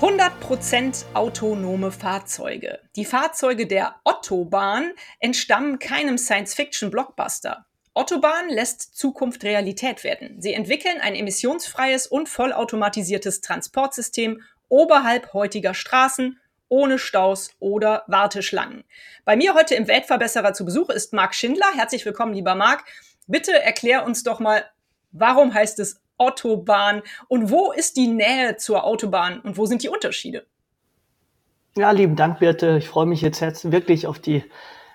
100% autonome Fahrzeuge. Die Fahrzeuge der Ottobahn entstammen keinem Science-Fiction-Blockbuster. Ottobahn lässt Zukunft Realität werden. Sie entwickeln ein emissionsfreies und vollautomatisiertes Transportsystem oberhalb heutiger Straßen, ohne Staus oder Warteschlangen. Bei mir heute im Weltverbesserer zu Besuch ist Marc Schindler. Herzlich willkommen, lieber Marc. Bitte erklär uns doch mal, warum heißt es Autobahn und wo ist die Nähe zur Autobahn und wo sind die Unterschiede? Ja, lieben Dank, Birte. Ich freue mich jetzt wirklich auf die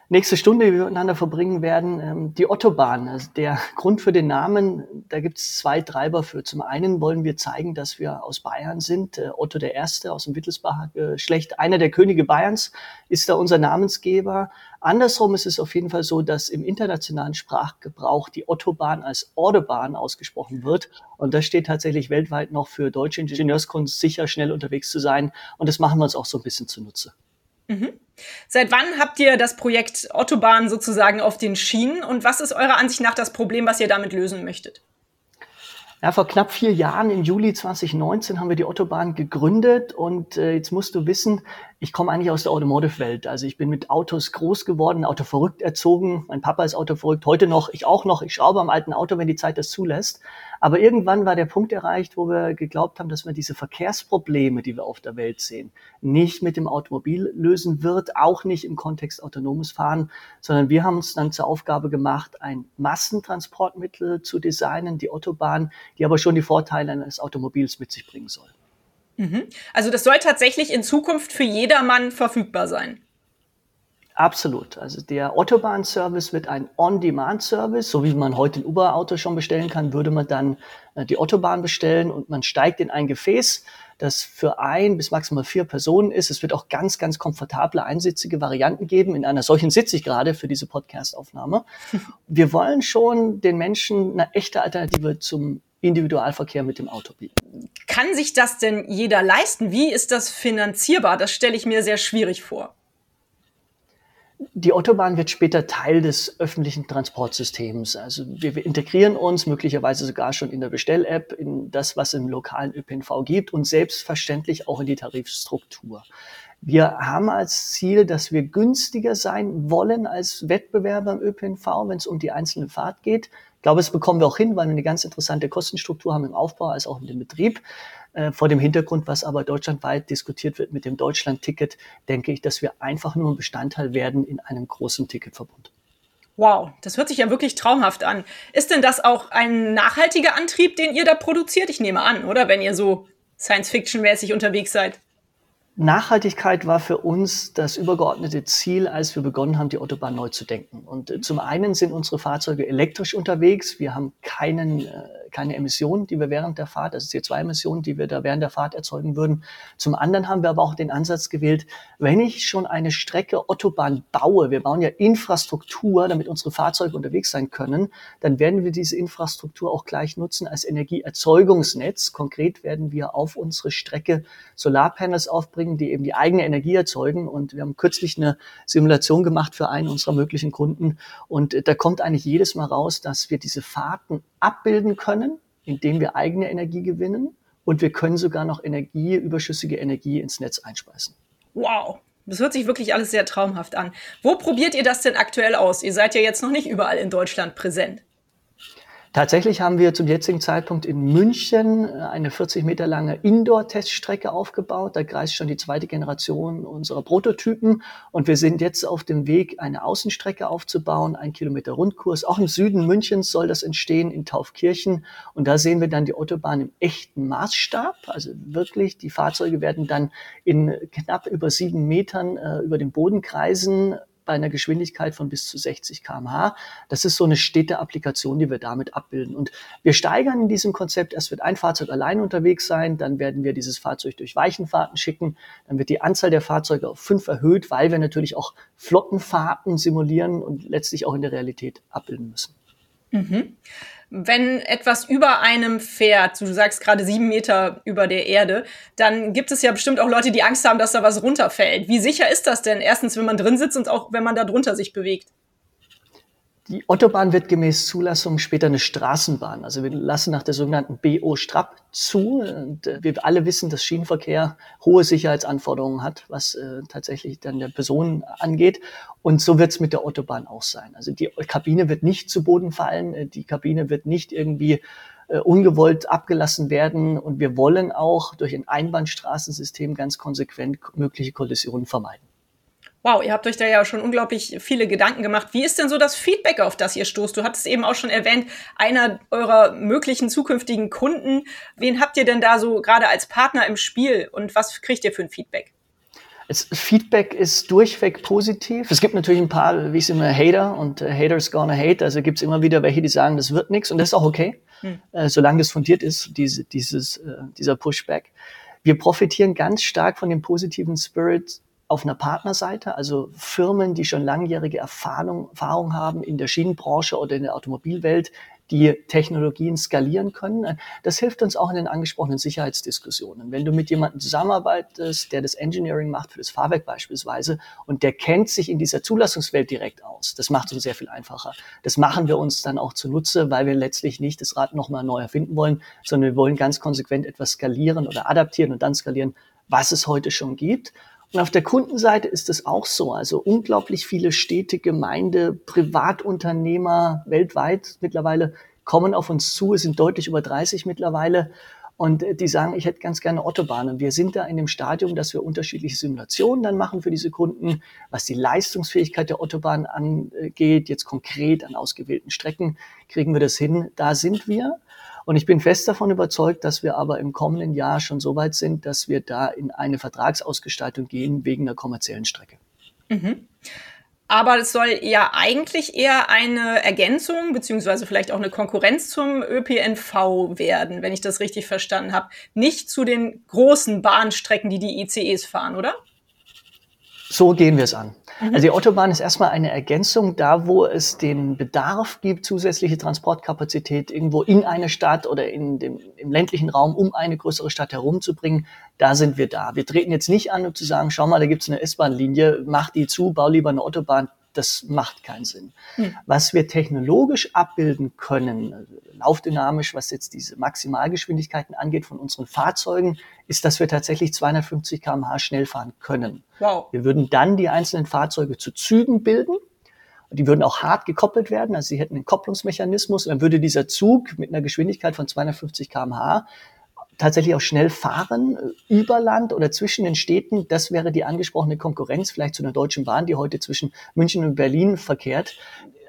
nächste Stunde, die wir miteinander verbringen werden. Ähm, die Autobahn, also der Grund für den Namen, da gibt es zwei Treiber für. Zum einen wollen wir zeigen, dass wir aus Bayern sind. Äh, Otto der Erste aus dem Wittelsbacher Geschlecht, einer der Könige Bayerns, ist da unser Namensgeber. Andersrum ist es auf jeden Fall so, dass im internationalen Sprachgebrauch die Autobahn als Autobahn ausgesprochen wird. Und das steht tatsächlich weltweit noch für deutsche Ingenieurskunst, sicher schnell unterwegs zu sein. Und das machen wir uns auch so ein bisschen zunutze. Mhm. Seit wann habt ihr das Projekt Autobahn sozusagen auf den Schienen und was ist eurer Ansicht nach das Problem, was ihr damit lösen möchtet? Ja, vor knapp vier Jahren, im Juli 2019, haben wir die Autobahn gegründet und äh, jetzt musst du wissen, ich komme eigentlich aus der Automotive-Welt. Also ich bin mit Autos groß geworden, Auto verrückt erzogen. Mein Papa ist Auto verrückt, heute noch, ich auch noch. Ich schraube am alten Auto, wenn die Zeit das zulässt. Aber irgendwann war der Punkt erreicht, wo wir geglaubt haben, dass man diese Verkehrsprobleme, die wir auf der Welt sehen, nicht mit dem Automobil lösen wird, auch nicht im Kontext autonomes Fahren, sondern wir haben uns dann zur Aufgabe gemacht, ein Massentransportmittel zu designen, die Autobahn, die aber schon die Vorteile eines Automobils mit sich bringen soll. Mhm. Also das soll tatsächlich in Zukunft für jedermann verfügbar sein. Absolut. Also der Autobahn-Service wird ein On-Demand-Service, so wie man heute ein Uber-Auto schon bestellen kann, würde man dann äh, die Autobahn bestellen und man steigt in ein Gefäß, das für ein bis maximal vier Personen ist. Es wird auch ganz, ganz komfortable einsitzige Varianten geben. In einer solchen sitze ich gerade für diese Podcast-Aufnahme. Wir wollen schon den Menschen eine echte Alternative zum Individualverkehr mit dem Auto bieten. Kann sich das denn jeder leisten? Wie ist das finanzierbar? Das stelle ich mir sehr schwierig vor. Die Autobahn wird später Teil des öffentlichen Transportsystems. Also wir, wir integrieren uns möglicherweise sogar schon in der Bestell-App in das, was im lokalen ÖPNV gibt und selbstverständlich auch in die Tarifstruktur. Wir haben als Ziel, dass wir günstiger sein wollen als Wettbewerber im ÖPNV, wenn es um die einzelne Fahrt geht. Ich glaube, das bekommen wir auch hin, weil wir eine ganz interessante Kostenstruktur haben im Aufbau als auch in dem Betrieb. Äh, vor dem Hintergrund, was aber deutschlandweit diskutiert wird mit dem Deutschland-Ticket, denke ich, dass wir einfach nur ein Bestandteil werden in einem großen Ticketverbund. Wow, das hört sich ja wirklich traumhaft an. Ist denn das auch ein nachhaltiger Antrieb, den ihr da produziert? Ich nehme an, oder? Wenn ihr so Science-Fiction-mäßig unterwegs seid. Nachhaltigkeit war für uns das übergeordnete Ziel, als wir begonnen haben, die Autobahn neu zu denken. Und äh, zum einen sind unsere Fahrzeuge elektrisch unterwegs. Wir haben keinen äh, keine Emissionen, die wir während der Fahrt, also CO2-Emissionen, die wir da während der Fahrt erzeugen würden. Zum anderen haben wir aber auch den Ansatz gewählt, wenn ich schon eine Strecke Autobahn baue, wir bauen ja Infrastruktur, damit unsere Fahrzeuge unterwegs sein können, dann werden wir diese Infrastruktur auch gleich nutzen als Energieerzeugungsnetz. Konkret werden wir auf unsere Strecke Solarpanels aufbringen, die eben die eigene Energie erzeugen. Und wir haben kürzlich eine Simulation gemacht für einen unserer möglichen Kunden. Und da kommt eigentlich jedes Mal raus, dass wir diese Fahrten abbilden können, indem wir eigene Energie gewinnen und wir können sogar noch Energie, überschüssige Energie ins Netz einspeisen. Wow, das hört sich wirklich alles sehr traumhaft an. Wo probiert ihr das denn aktuell aus? Ihr seid ja jetzt noch nicht überall in Deutschland präsent. Tatsächlich haben wir zum jetzigen Zeitpunkt in München äh, eine 40 Meter lange Indoor-Teststrecke aufgebaut. Da kreist schon die zweite Generation unserer Prototypen. Und wir sind jetzt auf dem Weg, eine Außenstrecke aufzubauen, ein Kilometer Rundkurs. Auch im Süden Münchens soll das entstehen, in Taufkirchen. Und da sehen wir dann die Autobahn im echten Maßstab. Also wirklich, die Fahrzeuge werden dann in knapp über sieben Metern äh, über den Boden kreisen bei einer Geschwindigkeit von bis zu 60 km/h. Das ist so eine stete Applikation, die wir damit abbilden. Und wir steigern in diesem Konzept. Erst wird ein Fahrzeug allein unterwegs sein, dann werden wir dieses Fahrzeug durch Weichenfahrten schicken, dann wird die Anzahl der Fahrzeuge auf fünf erhöht, weil wir natürlich auch Flottenfahrten simulieren und letztlich auch in der Realität abbilden müssen. Mhm. Wenn etwas über einem fährt, du sagst gerade sieben Meter über der Erde, dann gibt es ja bestimmt auch Leute, die Angst haben, dass da was runterfällt. Wie sicher ist das denn? Erstens, wenn man drin sitzt und auch wenn man da drunter sich bewegt. Die Autobahn wird gemäß Zulassung später eine Straßenbahn. Also wir lassen nach der sogenannten BO-Strap zu. Und äh, wir alle wissen, dass Schienenverkehr hohe Sicherheitsanforderungen hat, was äh, tatsächlich dann der Person angeht. Und so wird es mit der Autobahn auch sein. Also die Kabine wird nicht zu Boden fallen. Äh, die Kabine wird nicht irgendwie äh, ungewollt abgelassen werden. Und wir wollen auch durch ein Einbahnstraßensystem ganz konsequent mögliche Kollisionen vermeiden. Wow, ihr habt euch da ja schon unglaublich viele Gedanken gemacht. Wie ist denn so das Feedback, auf das ihr stoßt? Du hattest eben auch schon erwähnt, einer eurer möglichen zukünftigen Kunden. Wen habt ihr denn da so gerade als Partner im Spiel und was kriegt ihr für ein Feedback? Das Feedback ist durchweg positiv. Es gibt natürlich ein paar, wie ich es immer, Hater und äh, Haters gonna hate. Also gibt es immer wieder welche, die sagen, das wird nichts und das ist auch okay, hm. äh, solange das fundiert ist, diese, dieses, äh, dieser Pushback. Wir profitieren ganz stark von dem positiven Spirit auf einer Partnerseite, also Firmen, die schon langjährige Erfahrung, Erfahrung haben in der Schienenbranche oder in der Automobilwelt, die Technologien skalieren können. Das hilft uns auch in den angesprochenen Sicherheitsdiskussionen. Wenn du mit jemandem zusammenarbeitest, der das Engineering macht für das Fahrwerk beispielsweise und der kennt sich in dieser Zulassungswelt direkt aus, das macht es uns sehr viel einfacher. Das machen wir uns dann auch zunutze, weil wir letztlich nicht das Rad nochmal neu erfinden wollen, sondern wir wollen ganz konsequent etwas skalieren oder adaptieren und dann skalieren, was es heute schon gibt. Auf der Kundenseite ist es auch so. Also unglaublich viele Städte, Gemeinde, Privatunternehmer weltweit mittlerweile kommen auf uns zu. Es sind deutlich über 30 mittlerweile. Und die sagen, ich hätte ganz gerne Autobahnen. Wir sind da in dem Stadium, dass wir unterschiedliche Simulationen dann machen für diese Kunden, was die Leistungsfähigkeit der Autobahn angeht. Jetzt konkret an ausgewählten Strecken kriegen wir das hin. Da sind wir. Und ich bin fest davon überzeugt, dass wir aber im kommenden Jahr schon so weit sind, dass wir da in eine Vertragsausgestaltung gehen wegen der kommerziellen Strecke. Mhm. Aber es soll ja eigentlich eher eine Ergänzung beziehungsweise vielleicht auch eine Konkurrenz zum ÖPNV werden, wenn ich das richtig verstanden habe. Nicht zu den großen Bahnstrecken, die die ICEs fahren, oder? So gehen wir es an. Mhm. Also die Autobahn ist erstmal eine Ergänzung da, wo es den Bedarf gibt, zusätzliche Transportkapazität irgendwo in eine Stadt oder in dem, im ländlichen Raum, um eine größere Stadt herumzubringen. Da sind wir da. Wir treten jetzt nicht an, um zu sagen, schau mal, da gibt es eine S-Bahn-Linie, mach die zu, bau lieber eine Autobahn das macht keinen Sinn. Hm. Was wir technologisch abbilden können, laufdynamisch, was jetzt diese Maximalgeschwindigkeiten angeht von unseren Fahrzeugen, ist, dass wir tatsächlich 250 km/h schnell fahren können. Wow. Wir würden dann die einzelnen Fahrzeuge zu Zügen bilden. Die würden auch hart gekoppelt werden, also sie hätten einen Kopplungsmechanismus. Und dann würde dieser Zug mit einer Geschwindigkeit von 250 km/h tatsächlich auch schnell fahren äh, über Land oder zwischen den Städten. Das wäre die angesprochene Konkurrenz vielleicht zu einer Deutschen Bahn, die heute zwischen München und Berlin verkehrt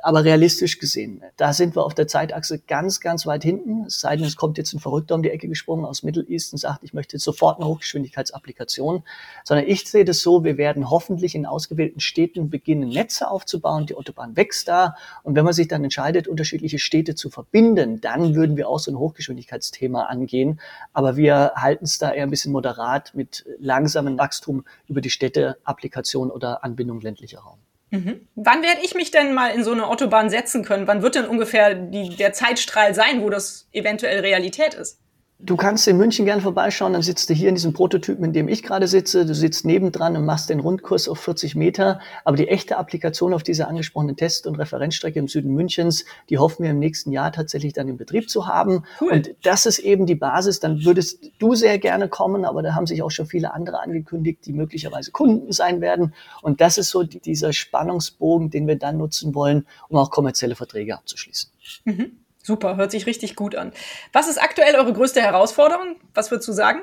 aber realistisch gesehen, da sind wir auf der Zeitachse ganz, ganz weit hinten. Es sei denn, es kommt jetzt ein Verrückter um die Ecke gesprungen aus Middle East und sagt, ich möchte jetzt sofort eine Hochgeschwindigkeitsapplikation. Sondern ich sehe das so, wir werden hoffentlich in ausgewählten Städten beginnen, Netze aufzubauen. Die Autobahn wächst da. Und wenn man sich dann entscheidet, unterschiedliche Städte zu verbinden, dann würden wir auch so ein Hochgeschwindigkeitsthema angehen. Aber wir halten es da eher ein bisschen moderat mit langsamem Wachstum über die Städte, Applikation oder Anbindung ländlicher Raum. Mhm. Wann werde ich mich denn mal in so eine Autobahn setzen können? Wann wird denn ungefähr die, der Zeitstrahl sein, wo das eventuell Realität ist? Du kannst in München gern vorbeischauen, dann sitzt du hier in diesem Prototypen, in dem ich gerade sitze. Du sitzt nebendran und machst den Rundkurs auf 40 Meter. Aber die echte Applikation auf dieser angesprochenen Test- und Referenzstrecke im Süden Münchens, die hoffen wir im nächsten Jahr tatsächlich dann in Betrieb zu haben. Cool. Und das ist eben die Basis. Dann würdest du sehr gerne kommen, aber da haben sich auch schon viele andere angekündigt, die möglicherweise Kunden sein werden. Und das ist so dieser Spannungsbogen, den wir dann nutzen wollen, um auch kommerzielle Verträge abzuschließen. Mhm. Super, hört sich richtig gut an. Was ist aktuell eure größte Herausforderung? Was würdest du sagen?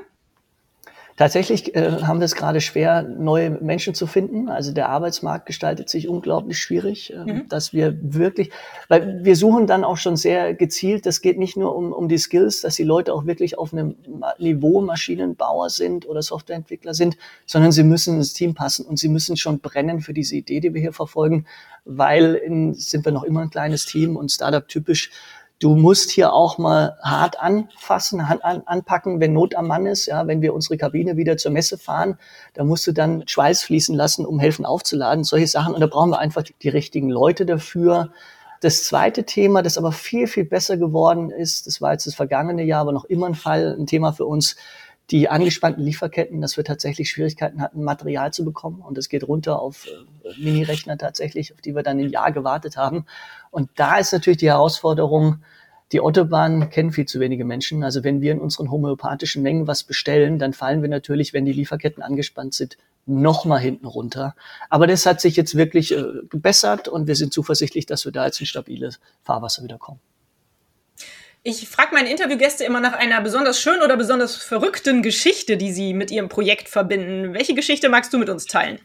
Tatsächlich äh, haben wir es gerade schwer, neue Menschen zu finden. Also der Arbeitsmarkt gestaltet sich unglaublich schwierig, äh, mhm. dass wir wirklich, weil wir suchen dann auch schon sehr gezielt, das geht nicht nur um, um die Skills, dass die Leute auch wirklich auf einem Niveau Maschinenbauer sind oder Softwareentwickler sind, sondern sie müssen ins Team passen und sie müssen schon brennen für diese Idee, die wir hier verfolgen, weil in, sind wir noch immer ein kleines Team und Startup typisch Du musst hier auch mal hart anfassen, an, an, anpacken, wenn Not am Mann ist. Ja, wenn wir unsere Kabine wieder zur Messe fahren, da musst du dann Schweiß fließen lassen, um helfen aufzuladen, solche Sachen. Und da brauchen wir einfach die richtigen Leute dafür. Das zweite Thema, das aber viel, viel besser geworden ist, das war jetzt das vergangene Jahr, aber noch immer ein Fall, ein Thema für uns, die angespannten Lieferketten, dass wir tatsächlich Schwierigkeiten hatten, Material zu bekommen. Und es geht runter auf äh, Mini-Rechner tatsächlich, auf die wir dann ein Jahr gewartet haben. Und da ist natürlich die Herausforderung, die Autobahn kennen viel zu wenige Menschen. Also wenn wir in unseren homöopathischen Mengen was bestellen, dann fallen wir natürlich, wenn die Lieferketten angespannt sind, noch mal hinten runter. Aber das hat sich jetzt wirklich äh, gebessert und wir sind zuversichtlich, dass wir da jetzt in stabiles Fahrwasser wieder kommen. Ich frage meine Interviewgäste immer nach einer besonders schönen oder besonders verrückten Geschichte, die sie mit ihrem Projekt verbinden. Welche Geschichte magst du mit uns teilen?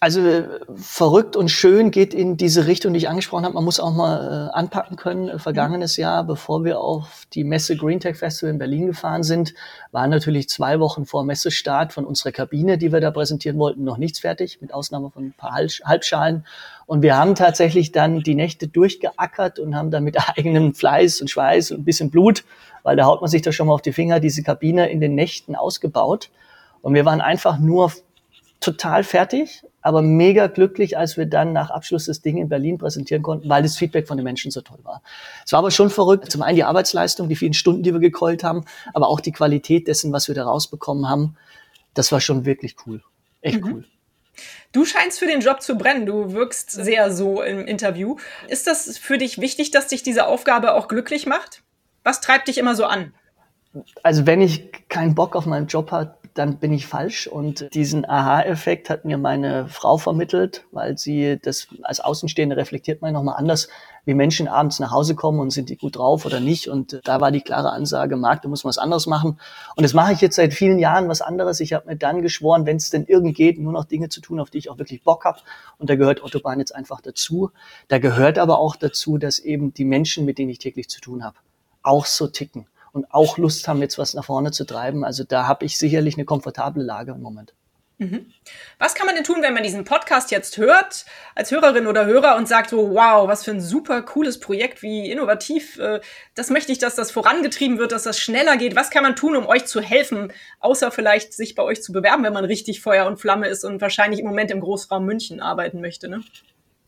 Also äh, verrückt und schön geht in diese Richtung, die ich angesprochen habe. Man muss auch mal äh, anpacken können. Äh, vergangenes Jahr, bevor wir auf die Messe Green Tech Festival in Berlin gefahren sind, waren natürlich zwei Wochen vor Messestart von unserer Kabine, die wir da präsentieren wollten, noch nichts fertig, mit Ausnahme von ein paar Halbschalen. Und wir haben tatsächlich dann die Nächte durchgeackert und haben dann mit eigenem Fleiß und Schweiß und ein bisschen Blut, weil da haut man sich da schon mal auf die Finger, diese Kabine in den Nächten ausgebaut. Und wir waren einfach nur total fertig, aber mega glücklich, als wir dann nach Abschluss des Ding in Berlin präsentieren konnten, weil das Feedback von den Menschen so toll war. Es war aber schon verrückt. Zum einen die Arbeitsleistung, die vielen Stunden, die wir gekeult haben, aber auch die Qualität dessen, was wir da rausbekommen haben. Das war schon wirklich cool. Echt mhm. cool. Du scheinst für den Job zu brennen. Du wirkst sehr so im Interview. Ist das für dich wichtig, dass dich diese Aufgabe auch glücklich macht? Was treibt dich immer so an? Also wenn ich keinen Bock auf meinen Job habe, dann bin ich falsch. Und diesen Aha-Effekt hat mir meine Frau vermittelt, weil sie das als Außenstehende reflektiert man nochmal anders, wie Menschen abends nach Hause kommen und sind die gut drauf oder nicht. Und da war die klare Ansage, Marc, du musst was anderes machen. Und das mache ich jetzt seit vielen Jahren was anderes. Ich habe mir dann geschworen, wenn es denn irgend geht, nur noch Dinge zu tun, auf die ich auch wirklich Bock habe. Und da gehört Autobahn jetzt einfach dazu. Da gehört aber auch dazu, dass eben die Menschen, mit denen ich täglich zu tun habe, auch so ticken und auch Lust haben, jetzt was nach vorne zu treiben. Also da habe ich sicherlich eine komfortable Lage im Moment. Mhm. Was kann man denn tun, wenn man diesen Podcast jetzt hört, als Hörerin oder Hörer und sagt so, wow, was für ein super cooles Projekt, wie innovativ, äh, das möchte ich, dass das vorangetrieben wird, dass das schneller geht. Was kann man tun, um euch zu helfen, außer vielleicht sich bei euch zu bewerben, wenn man richtig Feuer und Flamme ist und wahrscheinlich im Moment im Großraum München arbeiten möchte, ne?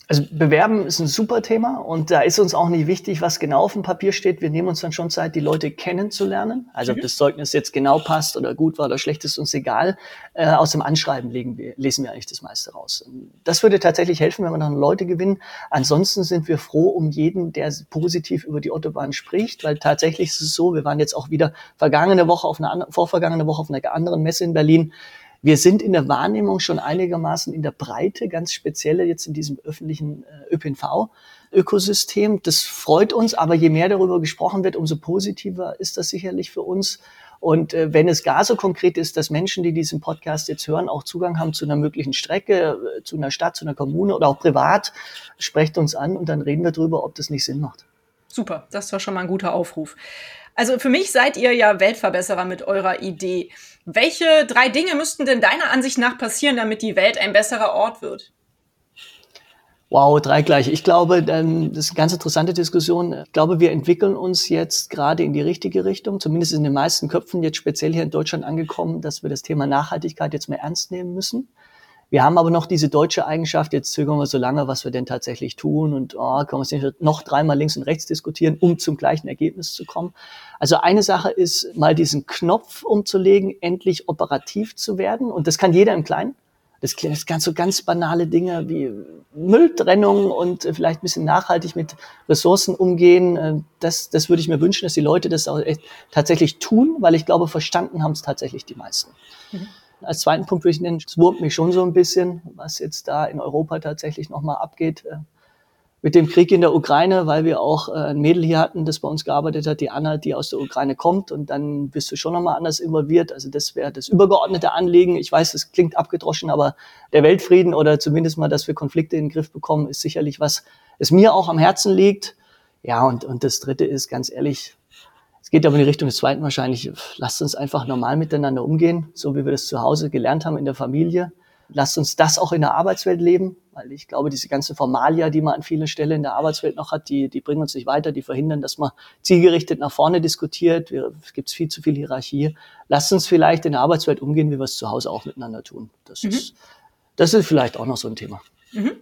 Also bewerben ist ein super Thema und da ist uns auch nicht wichtig, was genau auf dem Papier steht. Wir nehmen uns dann schon Zeit, die Leute kennenzulernen. Also mhm. ob das Zeugnis jetzt genau passt oder gut war oder schlecht ist uns egal. Äh, aus dem Anschreiben wir, lesen wir eigentlich das meiste raus. Das würde tatsächlich helfen, wenn wir dann Leute gewinnen. Ansonsten sind wir froh um jeden, der positiv über die Autobahn spricht, weil tatsächlich ist es so, wir waren jetzt auch wieder vergangene Woche auf einer vorvergangene Woche auf einer anderen Messe in Berlin wir sind in der Wahrnehmung schon einigermaßen in der Breite, ganz speziell jetzt in diesem öffentlichen äh, ÖPNV-Ökosystem. Das freut uns, aber je mehr darüber gesprochen wird, umso positiver ist das sicherlich für uns. Und äh, wenn es gar so konkret ist, dass Menschen, die diesen Podcast jetzt hören, auch Zugang haben zu einer möglichen Strecke, äh, zu einer Stadt, zu einer Kommune oder auch privat, sprecht uns an und dann reden wir darüber, ob das nicht Sinn macht. Super, das war schon mal ein guter Aufruf. Also für mich seid ihr ja Weltverbesserer mit eurer Idee. Welche drei Dinge müssten denn deiner Ansicht nach passieren, damit die Welt ein besserer Ort wird? Wow, drei gleich. Ich glaube, das ist eine ganz interessante Diskussion. Ich glaube, wir entwickeln uns jetzt gerade in die richtige Richtung, zumindest in den meisten Köpfen jetzt speziell hier in Deutschland angekommen, dass wir das Thema Nachhaltigkeit jetzt mehr ernst nehmen müssen. Wir haben aber noch diese deutsche Eigenschaft, jetzt zögern wir so lange, was wir denn tatsächlich tun und oh, können wir es nicht noch dreimal links und rechts diskutieren, um zum gleichen Ergebnis zu kommen. Also eine Sache ist, mal diesen Knopf umzulegen, endlich operativ zu werden und das kann jeder im Kleinen. Das ganz so ganz banale Dinge wie Mülltrennung und vielleicht ein bisschen nachhaltig mit Ressourcen umgehen. Das, das würde ich mir wünschen, dass die Leute das auch tatsächlich tun, weil ich glaube, verstanden haben es tatsächlich die meisten. Mhm. Als zweiten Punkt würde ich nennen, es wurmt mich schon so ein bisschen, was jetzt da in Europa tatsächlich nochmal abgeht. Äh, mit dem Krieg in der Ukraine, weil wir auch äh, ein Mädel hier hatten, das bei uns gearbeitet hat, die Anna, die aus der Ukraine kommt und dann bist du schon nochmal anders involviert. Also das wäre das übergeordnete Anliegen. Ich weiß, es klingt abgedroschen, aber der Weltfrieden oder zumindest mal, dass wir Konflikte in den Griff bekommen, ist sicherlich was, es mir auch am Herzen liegt. Ja, und, und das Dritte ist, ganz ehrlich, es geht aber in die Richtung des Zweiten wahrscheinlich, lasst uns einfach normal miteinander umgehen, so wie wir das zu Hause gelernt haben in der Familie. Lasst uns das auch in der Arbeitswelt leben, weil ich glaube, diese ganzen Formalia, die man an vielen Stellen in der Arbeitswelt noch hat, die, die bringen uns nicht weiter, die verhindern, dass man zielgerichtet nach vorne diskutiert. es gibt viel zu viel Hierarchie. Lasst uns vielleicht in der Arbeitswelt umgehen, wie wir es zu Hause auch miteinander tun. Das, mhm. ist, das ist vielleicht auch noch so ein Thema. Mhm.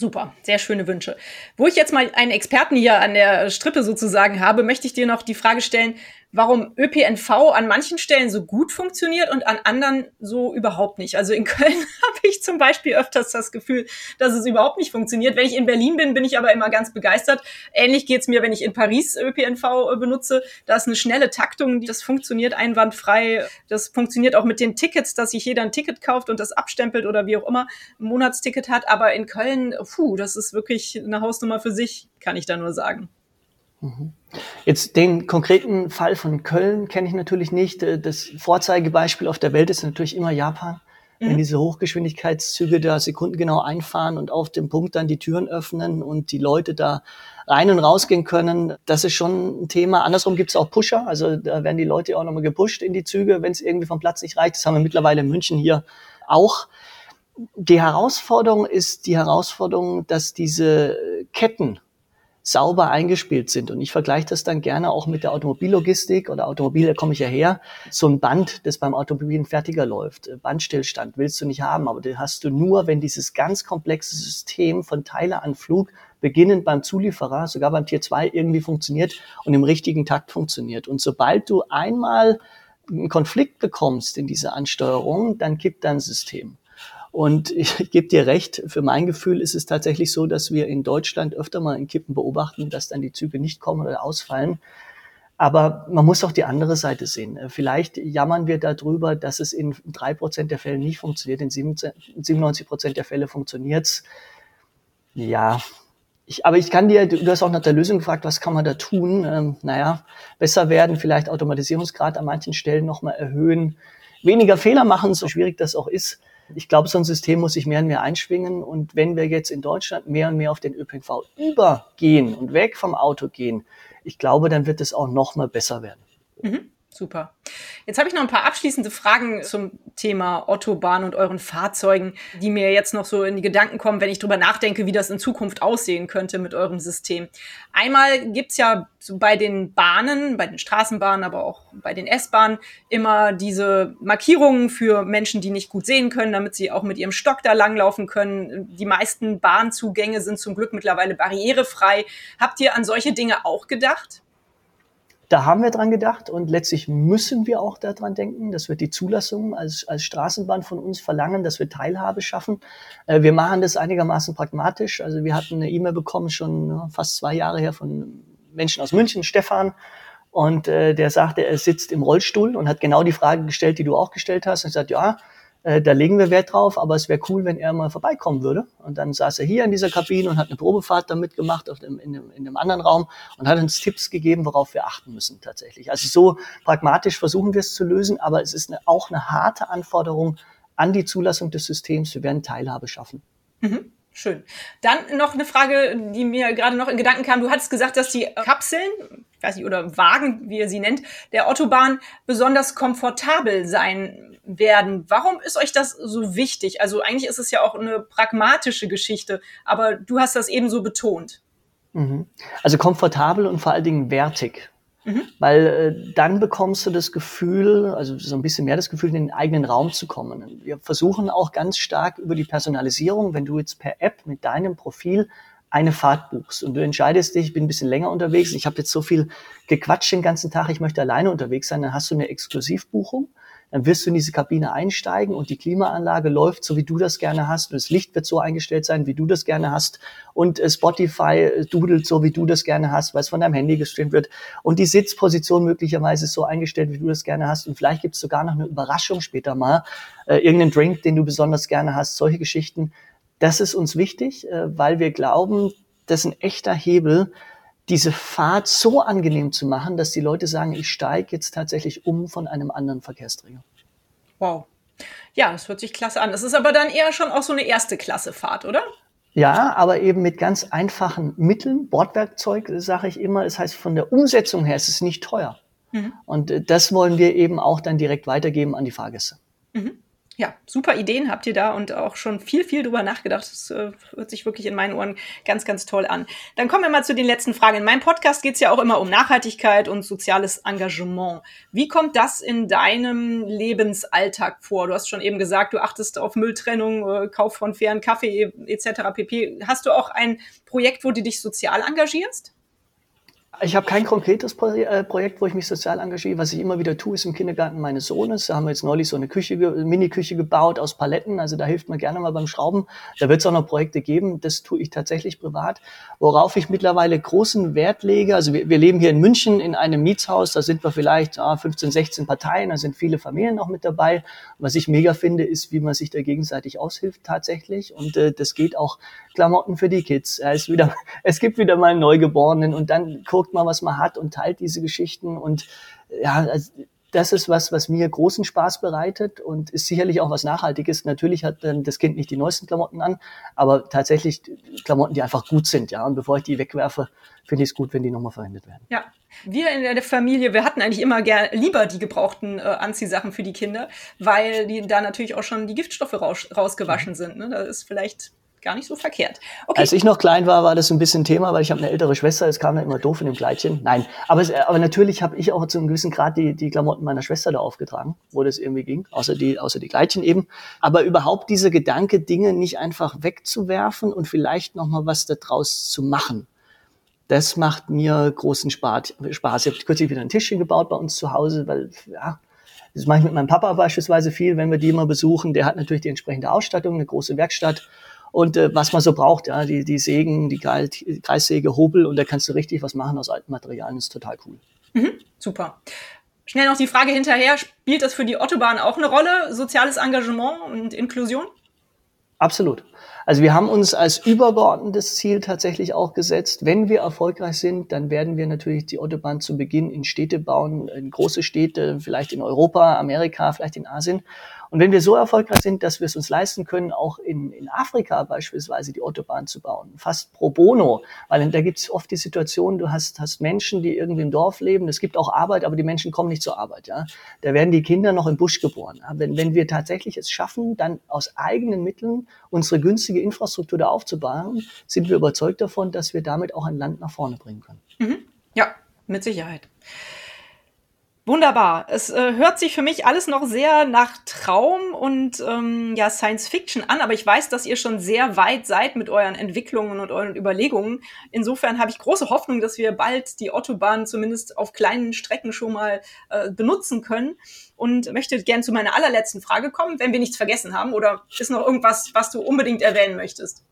Super, sehr schöne Wünsche. Wo ich jetzt mal einen Experten hier an der Strippe sozusagen habe, möchte ich dir noch die Frage stellen, warum ÖPNV an manchen Stellen so gut funktioniert und an anderen so überhaupt nicht. Also in Köln habe ich zum Beispiel öfters das Gefühl, dass es überhaupt nicht funktioniert. Wenn ich in Berlin bin, bin ich aber immer ganz begeistert. Ähnlich geht's mir, wenn ich in Paris ÖPNV äh, benutze. Da ist eine schnelle Taktung, das funktioniert einwandfrei. Das funktioniert auch mit den Tickets, dass sich jeder ein Ticket kauft und das abstempelt oder wie auch immer ein Monatsticket hat. Aber in Köln, puh, das ist wirklich eine Hausnummer für sich, kann ich da nur sagen. Mhm. Jetzt den konkreten Fall von Köln kenne ich natürlich nicht. Äh, das Vorzeigebeispiel auf der Welt ist natürlich immer Japan. Mhm. Wenn diese Hochgeschwindigkeitszüge da sekundengenau einfahren und auf dem Punkt dann die Türen öffnen und die Leute da rein und rausgehen können, das ist schon ein Thema. Andersrum gibt es auch Pusher, also da werden die Leute auch nochmal gepusht in die Züge, wenn es irgendwie vom Platz nicht reicht. Das haben wir mittlerweile in München hier auch. Die Herausforderung ist die Herausforderung, dass diese Ketten sauber eingespielt sind. Und ich vergleiche das dann gerne auch mit der Automobillogistik oder Automobil, da komme ich ja her, so ein Band, das beim Automobil fertiger läuft. Äh, Bandstillstand willst du nicht haben, aber den hast du nur, wenn dieses ganz komplexe System von Teileanflug beginnend beim Zulieferer, sogar beim Tier 2 irgendwie funktioniert und im richtigen Takt funktioniert. Und sobald du einmal einen Konflikt bekommst in dieser Ansteuerung, dann kippt dein System. Und ich gebe dir recht, für mein Gefühl ist es tatsächlich so, dass wir in Deutschland öfter mal in Kippen beobachten, dass dann die Züge nicht kommen oder ausfallen. Aber man muss auch die andere Seite sehen. Vielleicht jammern wir darüber, dass es in drei Prozent der Fälle nicht funktioniert, in 97 Prozent der Fälle funktioniert's. Ja, ich, aber ich kann dir, du, du hast auch nach der Lösung gefragt, was kann man da tun? Ähm, naja, besser werden, vielleicht Automatisierungsgrad an manchen Stellen nochmal erhöhen, weniger Fehler machen, so schwierig das auch ist. Ich glaube, so ein System muss sich mehr und mehr einschwingen. Und wenn wir jetzt in Deutschland mehr und mehr auf den ÖPNV übergehen und weg vom Auto gehen, ich glaube, dann wird es auch noch mal besser werden. Mhm. Super. Jetzt habe ich noch ein paar abschließende Fragen zum Thema Autobahn und euren Fahrzeugen, die mir jetzt noch so in die Gedanken kommen, wenn ich drüber nachdenke, wie das in Zukunft aussehen könnte mit eurem System. Einmal gibt's ja bei den Bahnen, bei den Straßenbahnen, aber auch bei den S-Bahnen immer diese Markierungen für Menschen, die nicht gut sehen können, damit sie auch mit ihrem Stock da langlaufen können. Die meisten Bahnzugänge sind zum Glück mittlerweile barrierefrei. Habt ihr an solche Dinge auch gedacht? Da haben wir dran gedacht und letztlich müssen wir auch daran denken, dass wir die Zulassung als, als Straßenbahn von uns verlangen, dass wir Teilhabe schaffen. Äh, wir machen das einigermaßen pragmatisch. Also wir hatten eine E-Mail bekommen, schon fast zwei Jahre her von Menschen aus München, Stefan, und äh, der sagte, er sitzt im Rollstuhl und hat genau die Frage gestellt, die du auch gestellt hast. Und sagt, ja, äh, da legen wir Wert drauf, aber es wäre cool, wenn er mal vorbeikommen würde. Und dann saß er hier in dieser Kabine und hat eine Probefahrt damit gemacht auf dem, in, dem, in dem anderen Raum und hat uns Tipps gegeben, worauf wir achten müssen tatsächlich. Also so pragmatisch versuchen wir es zu lösen, aber es ist eine, auch eine harte Anforderung an die Zulassung des Systems. Wir werden Teilhabe schaffen. Mhm. Schön. Dann noch eine Frage, die mir gerade noch in Gedanken kam. Du hattest gesagt, dass die Kapseln, weiß nicht, oder Wagen, wie ihr sie nennt, der Autobahn besonders komfortabel sein werden. Warum ist euch das so wichtig? Also eigentlich ist es ja auch eine pragmatische Geschichte, aber du hast das eben so betont. Mhm. Also komfortabel und vor allen Dingen wertig. Mhm. Weil äh, dann bekommst du das Gefühl, also so ein bisschen mehr das Gefühl, in den eigenen Raum zu kommen. Wir versuchen auch ganz stark über die Personalisierung, wenn du jetzt per App mit deinem Profil eine Fahrt buchst und du entscheidest dich, ich bin ein bisschen länger unterwegs, ich habe jetzt so viel gequatscht den ganzen Tag, ich möchte alleine unterwegs sein, dann hast du eine Exklusivbuchung dann wirst du in diese Kabine einsteigen und die Klimaanlage läuft so, wie du das gerne hast. Und das Licht wird so eingestellt sein, wie du das gerne hast. Und äh, Spotify äh, dudelt so, wie du das gerne hast, weil es von deinem Handy gestreamt wird. Und die Sitzposition möglicherweise ist so eingestellt, wie du das gerne hast. Und vielleicht gibt es sogar noch eine Überraschung später mal. Äh, irgendeinen Drink, den du besonders gerne hast. Solche Geschichten. Das ist uns wichtig, äh, weil wir glauben, das ist ein echter Hebel, diese Fahrt so angenehm zu machen, dass die Leute sagen, ich steige jetzt tatsächlich um von einem anderen Verkehrsträger. Wow. Ja, das hört sich klasse an. Das ist aber dann eher schon auch so eine erste Klasse Fahrt, oder? Ja, aber eben mit ganz einfachen Mitteln. Bordwerkzeug, sage ich immer. Das heißt, von der Umsetzung her ist es nicht teuer. Mhm. Und äh, das wollen wir eben auch dann direkt weitergeben an die Fahrgäste. Mhm ja, super Ideen habt ihr da und auch schon viel, viel drüber nachgedacht. Das äh, hört sich wirklich in meinen Ohren ganz, ganz toll an. Dann kommen wir mal zu den letzten Fragen. In meinem Podcast geht es ja auch immer um Nachhaltigkeit und soziales Engagement. Wie kommt das in deinem Lebensalltag vor? Du hast schon eben gesagt, du achtest auf Mülltrennung, äh, Kauf von fairen Kaffee etc. pp. Hast du auch ein Projekt, wo du dich sozial engagierst? Ich habe kein konkretes äh, Projekt, wo ich mich sozial engagiere. Was ich immer wieder tue, ist im Kindergarten meines Sohnes. Da haben wir jetzt neulich so eine Küche, Mini-Küche gebaut aus Paletten. Also da hilft man gerne mal beim Schrauben. Da wird es auch noch Projekte geben. Das tue ich tatsächlich privat. Worauf ich mittlerweile großen Wert lege. Also wir, wir leben hier in München in einem Mietshaus. Da sind wir vielleicht ah, 15, 16 Parteien. Da sind viele Familien auch mit dabei. Was ich mega finde, ist, wie man sich da gegenseitig aushilft tatsächlich. Und äh, das geht auch Klamotten für die Kids. Ist wieder, es gibt wieder mal einen Neugeborenen und dann guckt man, was man hat und teilt diese Geschichten und ja, also das ist was, was mir großen Spaß bereitet und ist sicherlich auch was Nachhaltiges. Natürlich hat dann das Kind nicht die neuesten Klamotten an, aber tatsächlich Klamotten, die einfach gut sind, ja. Und bevor ich die wegwerfe, finde ich es gut, wenn die nochmal verwendet werden. Ja, wir in der Familie, wir hatten eigentlich immer gern, lieber die gebrauchten äh, Anziehsachen für die Kinder, weil die da natürlich auch schon die Giftstoffe raus, rausgewaschen mhm. sind. Ne? Da ist vielleicht gar nicht so verkehrt. Okay. Als ich noch klein war, war das ein bisschen Thema, weil ich habe eine ältere Schwester, es kam dann immer doof in dem Kleidchen. Nein, aber, es, aber natürlich habe ich auch zu einem gewissen Grad die, die Klamotten meiner Schwester da aufgetragen, wo das irgendwie ging, außer die, außer die Kleidchen eben. Aber überhaupt dieser Gedanke, Dinge nicht einfach wegzuwerfen und vielleicht nochmal was daraus zu machen. Das macht mir großen Spaß. Ich habe kürzlich wieder ein Tischchen gebaut bei uns zu Hause, weil, ja, das mache ich mit meinem Papa beispielsweise viel, wenn wir die immer besuchen. Der hat natürlich die entsprechende Ausstattung, eine große Werkstatt und äh, was man so braucht, ja, die, die Sägen, die Kreissäge, Hobel und da kannst du richtig was machen aus alten Materialien, ist total cool. Mhm, super. Schnell noch die Frage hinterher, spielt das für die Autobahn auch eine Rolle, soziales Engagement und Inklusion? Absolut. Also wir haben uns als übergeordnetes Ziel tatsächlich auch gesetzt, wenn wir erfolgreich sind, dann werden wir natürlich die Autobahn zu Beginn in Städte bauen, in große Städte, vielleicht in Europa, Amerika, vielleicht in Asien. Und wenn wir so erfolgreich sind, dass wir es uns leisten können, auch in, in Afrika beispielsweise die Autobahn zu bauen, fast pro bono, weil da gibt es oft die Situation, du hast, hast Menschen, die irgendwie im Dorf leben, es gibt auch Arbeit, aber die Menschen kommen nicht zur Arbeit. Ja? Da werden die Kinder noch im Busch geboren. Wenn, wenn wir tatsächlich es schaffen, dann aus eigenen Mitteln unsere günstige Infrastruktur da aufzubauen, sind wir überzeugt davon, dass wir damit auch ein Land nach vorne bringen können. Mhm. Ja, mit Sicherheit. Wunderbar. Es äh, hört sich für mich alles noch sehr nach Traum und ähm, ja Science Fiction an, aber ich weiß, dass ihr schon sehr weit seid mit euren Entwicklungen und euren Überlegungen. Insofern habe ich große Hoffnung, dass wir bald die Autobahn zumindest auf kleinen Strecken schon mal äh, benutzen können und möchte gern zu meiner allerletzten Frage kommen, wenn wir nichts vergessen haben oder ist noch irgendwas, was du unbedingt erwähnen möchtest?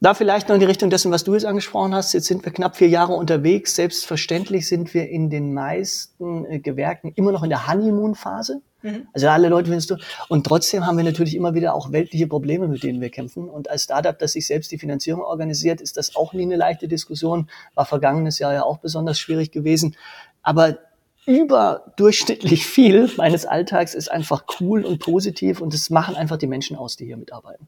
Da vielleicht noch in die Richtung dessen, was du jetzt angesprochen hast. Jetzt sind wir knapp vier Jahre unterwegs. Selbstverständlich sind wir in den meisten äh, Gewerken immer noch in der Honeymoon-Phase. Mhm. Also alle Leute findest du. Und trotzdem haben wir natürlich immer wieder auch weltliche Probleme, mit denen wir kämpfen. Und als Startup, das sich selbst die Finanzierung organisiert, ist das auch nie eine leichte Diskussion. War vergangenes Jahr ja auch besonders schwierig gewesen. Aber überdurchschnittlich viel meines Alltags ist einfach cool und positiv und es machen einfach die Menschen aus, die hier mitarbeiten.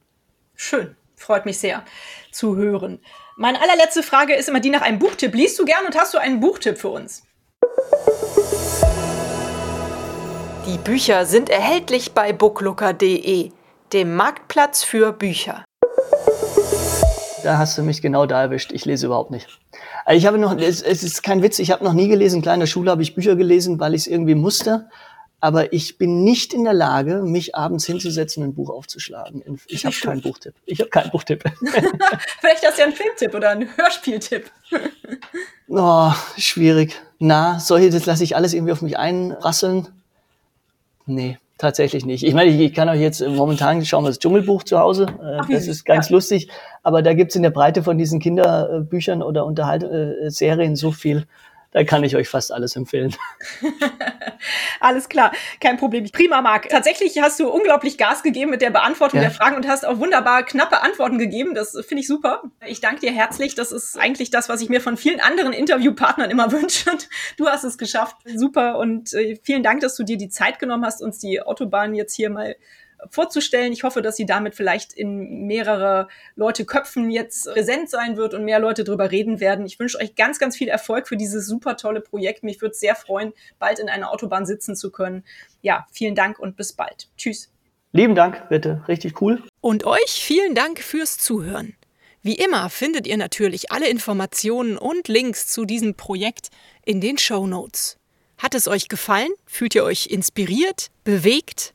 Schön. Freut mich sehr zu hören. Meine allerletzte Frage ist immer die nach einem Buchtipp. Liest du gern und hast du einen Buchtipp für uns? Die Bücher sind erhältlich bei booklooker.de, dem Marktplatz für Bücher. Da hast du mich genau da erwischt. Ich lese überhaupt nicht. Also ich habe noch, es, es ist kein Witz, ich habe noch nie gelesen. In kleiner Schule habe ich Bücher gelesen, weil ich es irgendwie musste aber ich bin nicht in der Lage, mich abends hinzusetzen und ein Buch aufzuschlagen. Ich habe keinen Buchtipp. Ich habe keinen Buchtipp. Vielleicht hast du ja einen Filmtipp oder einen Hörspieltipp. oh, schwierig. Na, solche, das lasse ich alles irgendwie auf mich einrasseln. Nee, tatsächlich nicht. Ich meine, ich kann euch jetzt momentan schauen wir das Dschungelbuch zu Hause. Äh, Ach, das ist ganz ja. lustig. Aber da gibt's in der Breite von diesen Kinderbüchern oder Unterhaltserien äh, so viel da kann ich euch fast alles empfehlen. alles klar, kein Problem. Prima, Marc. Tatsächlich hast du unglaublich Gas gegeben mit der Beantwortung ja. der Fragen und hast auch wunderbar knappe Antworten gegeben. Das finde ich super. Ich danke dir herzlich. Das ist eigentlich das, was ich mir von vielen anderen Interviewpartnern immer wünsche. Du hast es geschafft. Super und äh, vielen Dank, dass du dir die Zeit genommen hast, uns die Autobahn jetzt hier mal vorzustellen. Ich hoffe, dass sie damit vielleicht in mehrere Leute Köpfen jetzt präsent sein wird und mehr Leute drüber reden werden. Ich wünsche euch ganz, ganz viel Erfolg für dieses super tolle Projekt. Mich würde es sehr freuen, bald in einer Autobahn sitzen zu können. Ja, vielen Dank und bis bald. Tschüss. Lieben Dank, bitte. Richtig cool. Und euch vielen Dank fürs Zuhören. Wie immer findet ihr natürlich alle Informationen und Links zu diesem Projekt in den Show Notes. Hat es euch gefallen? Fühlt ihr euch inspiriert, bewegt?